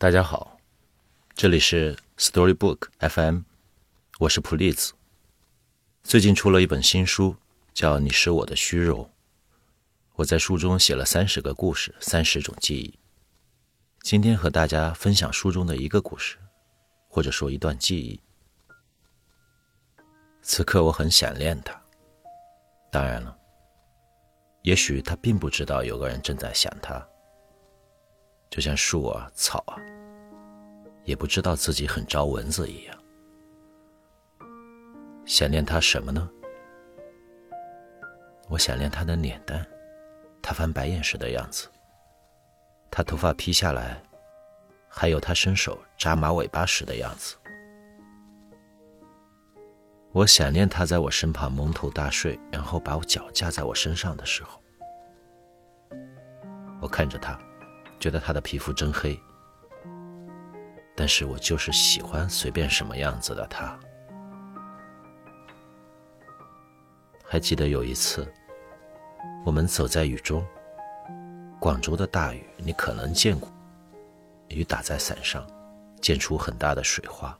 大家好，这里是 Storybook FM，我是普利兹。最近出了一本新书，叫《你是我的虚荣》。我在书中写了三十个故事，三十种记忆。今天和大家分享书中的一个故事，或者说一段记忆。此刻我很想念他。当然了，也许他并不知道有个人正在想他。就像树啊、草啊，也不知道自己很招蚊子一样。想念他什么呢？我想念他的脸蛋，他翻白眼时的样子，他头发披下来，还有他伸手扎马尾巴时的样子。我想念他在我身旁蒙头大睡，然后把我脚架在我身上的时候。我看着他。觉得他的皮肤真黑，但是我就是喜欢随便什么样子的他。还记得有一次，我们走在雨中，广州的大雨你可能见过，雨打在伞上，溅出很大的水花，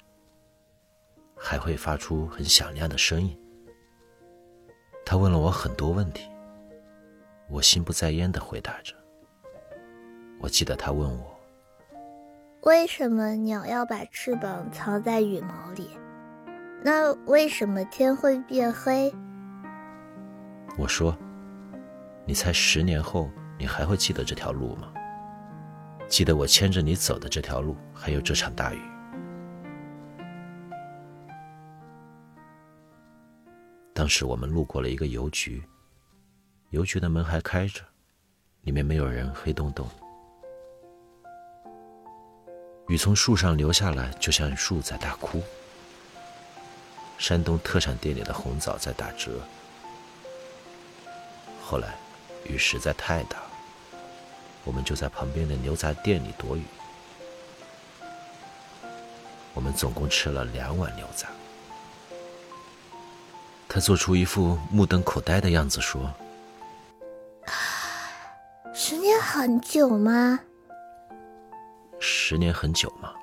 还会发出很响亮的声音。他问了我很多问题，我心不在焉的回答着。我记得他问我：“为什么鸟要把翅膀藏在羽毛里？那为什么天会变黑？”我说：“你猜十年后你还会记得这条路吗？记得我牵着你走的这条路，还有这场大雨。”当时我们路过了一个邮局，邮局的门还开着，里面没有人，黑洞洞。雨从树上流下来，就像树在大哭。山东特产店里的红枣在打折。后来，雨实在太大，我们就在旁边的牛杂店里躲雨。我们总共吃了两碗牛杂。他做出一副目瞪口呆的样子，说：“十年很久吗？”十年很久吗？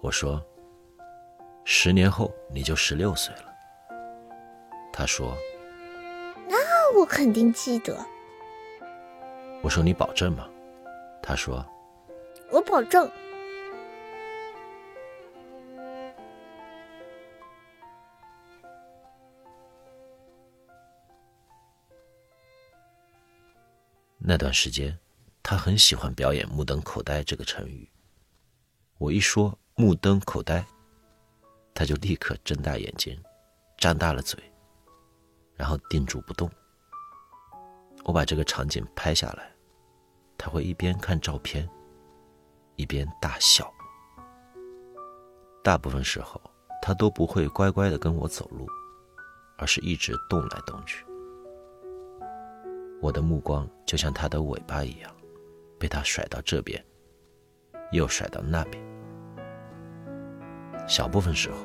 我说，十年后你就十六岁了。他说，那我肯定记得。我说你保证吗？他说，我保证。那段时间。他很喜欢表演“目瞪口呆”这个成语。我一说“目瞪口呆”，他就立刻睁大眼睛，张大了嘴，然后定住不动。我把这个场景拍下来，他会一边看照片，一边大笑。大部分时候，他都不会乖乖的跟我走路，而是一直动来动去。我的目光就像他的尾巴一样。被他甩到这边，又甩到那边。小部分时候，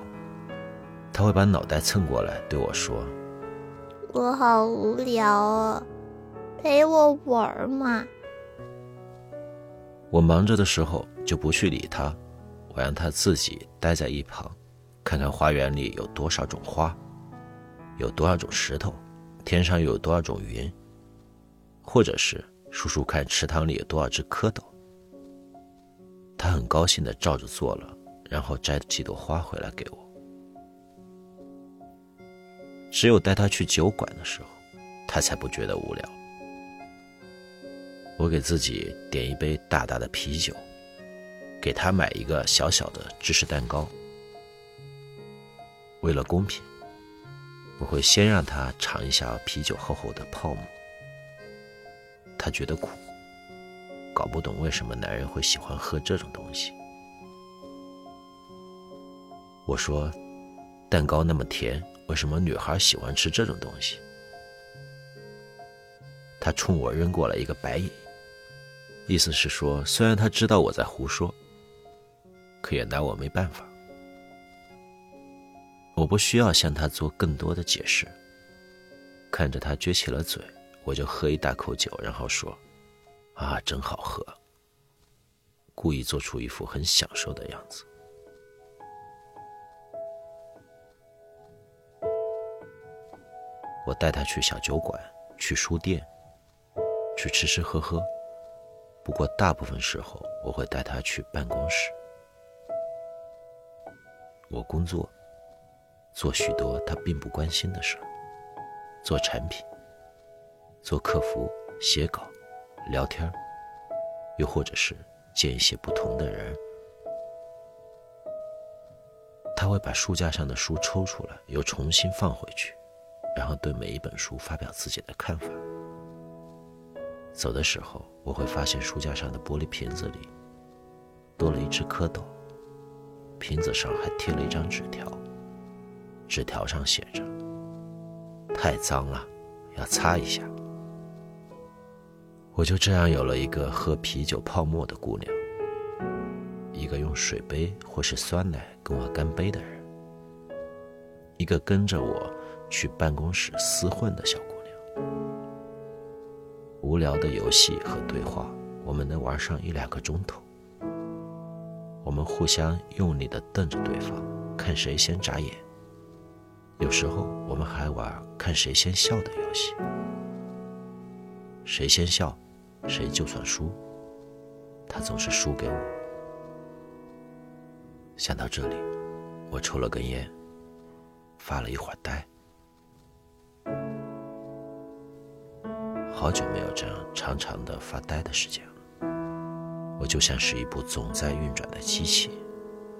他会把脑袋蹭过来对我说：“我好无聊啊，陪我玩嘛。”我忙着的时候就不去理他，我让他自己待在一旁，看看花园里有多少种花，有多少种石头，天上又有多少种云，或者是。数数看池塘里有多少只蝌蚪。他很高兴的照着做了，然后摘几朵花回来给我。只有带他去酒馆的时候，他才不觉得无聊。我给自己点一杯大大的啤酒，给他买一个小小的芝士蛋糕。为了公平，我会先让他尝一下啤酒厚厚的泡沫。他觉得苦，搞不懂为什么男人会喜欢喝这种东西。我说：“蛋糕那么甜，为什么女孩喜欢吃这种东西？”他冲我扔过来一个白眼，意思是说，虽然他知道我在胡说，可也拿我没办法。我不需要向他做更多的解释，看着他撅起了嘴。我就喝一大口酒，然后说：“啊，真好喝。”故意做出一副很享受的样子。我带他去小酒馆，去书店，去吃吃喝喝。不过大部分时候，我会带他去办公室。我工作，做许多他并不关心的事儿，做产品，做客服，写稿，聊天又或者是见一些不同的人。他会把书架上的书抽出来，又重新放回去。然后对每一本书发表自己的看法。走的时候，我会发现书架上的玻璃瓶子里多了一只蝌蚪，瓶子上还贴了一张纸条，纸条上写着：“太脏了，要擦一下。”我就这样有了一个喝啤酒泡沫的姑娘，一个用水杯或是酸奶跟我干杯的人，一个跟着我。去办公室厮混的小姑娘，无聊的游戏和对话，我们能玩上一两个钟头。我们互相用力的瞪着对方，看谁先眨眼。有时候我们还玩看谁先笑的游戏，谁先笑，谁就算输。他总是输给我。想到这里，我抽了根烟，发了一会儿呆。好久没有这样长长的发呆的时间了，我就像是一部总在运转的机器，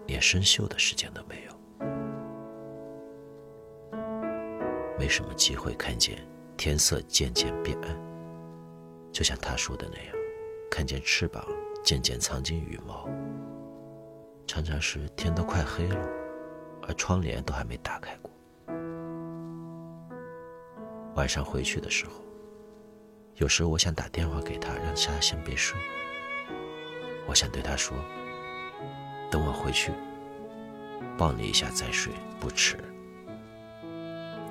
连生锈的时间都没有，没什么机会看见天色渐渐变暗，就像他说的那样，看见翅膀渐渐藏进羽毛。常常是天都快黑了，而窗帘都还没打开过。晚上回去的时候。有时我想打电话给他，让他先别睡。我想对他说：“等我回去，抱你一下再睡，不迟。”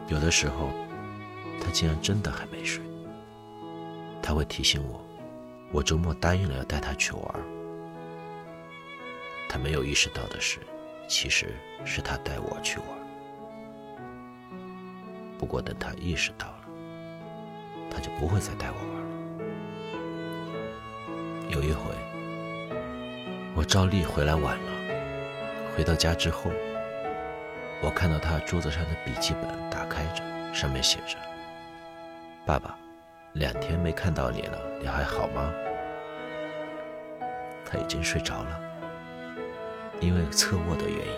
有的时候，他竟然真的还没睡。他会提醒我，我周末答应了要带他去玩。他没有意识到的是，其实是他带我去玩。不过等他意识到了。他就不会再带我玩了。有一回，我照例回来晚了，回到家之后，我看到他桌子上的笔记本打开着，上面写着：“爸爸，两天没看到你了，你还好吗？”他已经睡着了，因为侧卧的原因，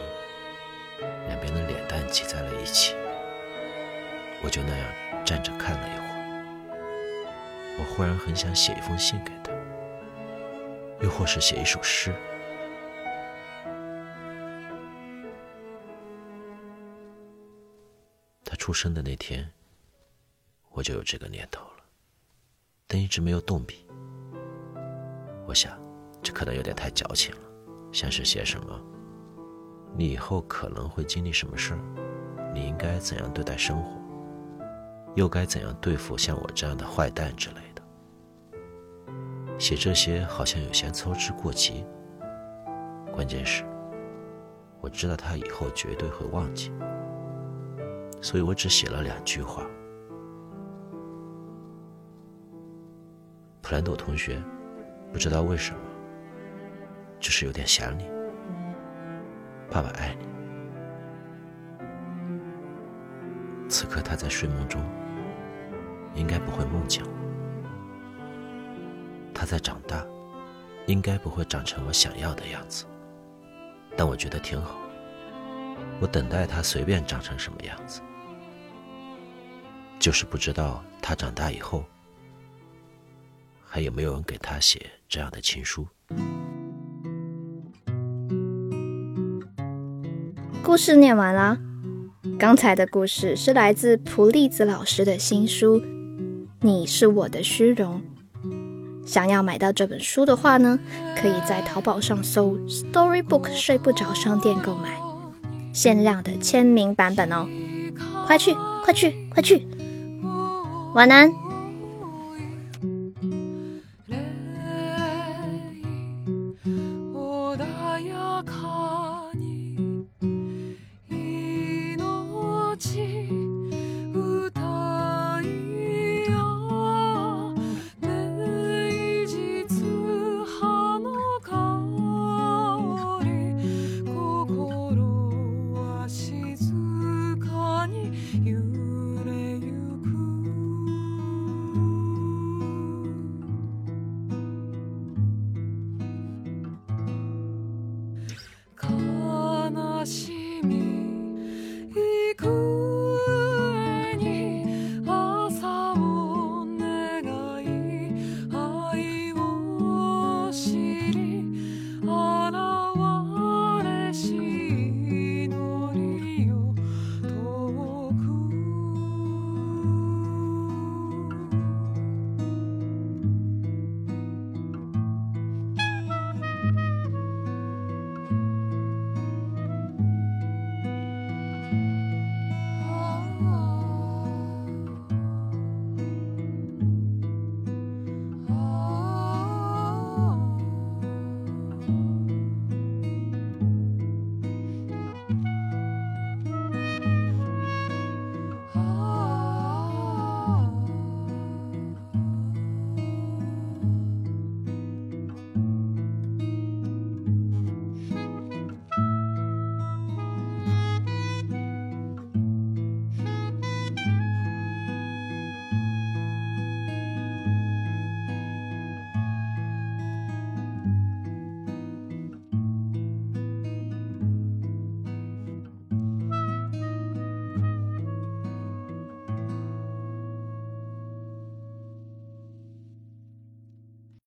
两边的脸蛋挤在了一起，我就那样站着看了一会儿。我忽然很想写一封信给他，又或是写一首诗。他出生的那天，我就有这个念头，但一直没有动笔。我想，这可能有点太矫情了，像是写什么“你以后可能会经历什么事儿，你应该怎样对待生活”。又该怎样对付像我这样的坏蛋之类的？写这些好像有些操之过急。关键是，我知道他以后绝对会忘记，所以我只写了两句话。兰朵同学，不知道为什么，就是有点想你。爸爸爱你。此刻他在睡梦中。应该不会梦见我。他在长大，应该不会长成我想要的样子。但我觉得挺好。我等待他随便长成什么样子，就是不知道他长大以后，还有没有人给他写这样的情书。故事念完了。刚才的故事是来自普利子老师的新书。你是我的虚荣。想要买到这本书的话呢，可以在淘宝上搜 “Storybook 睡不着商店”购买，限量的签名版本哦！快去，快去，快去！晚安。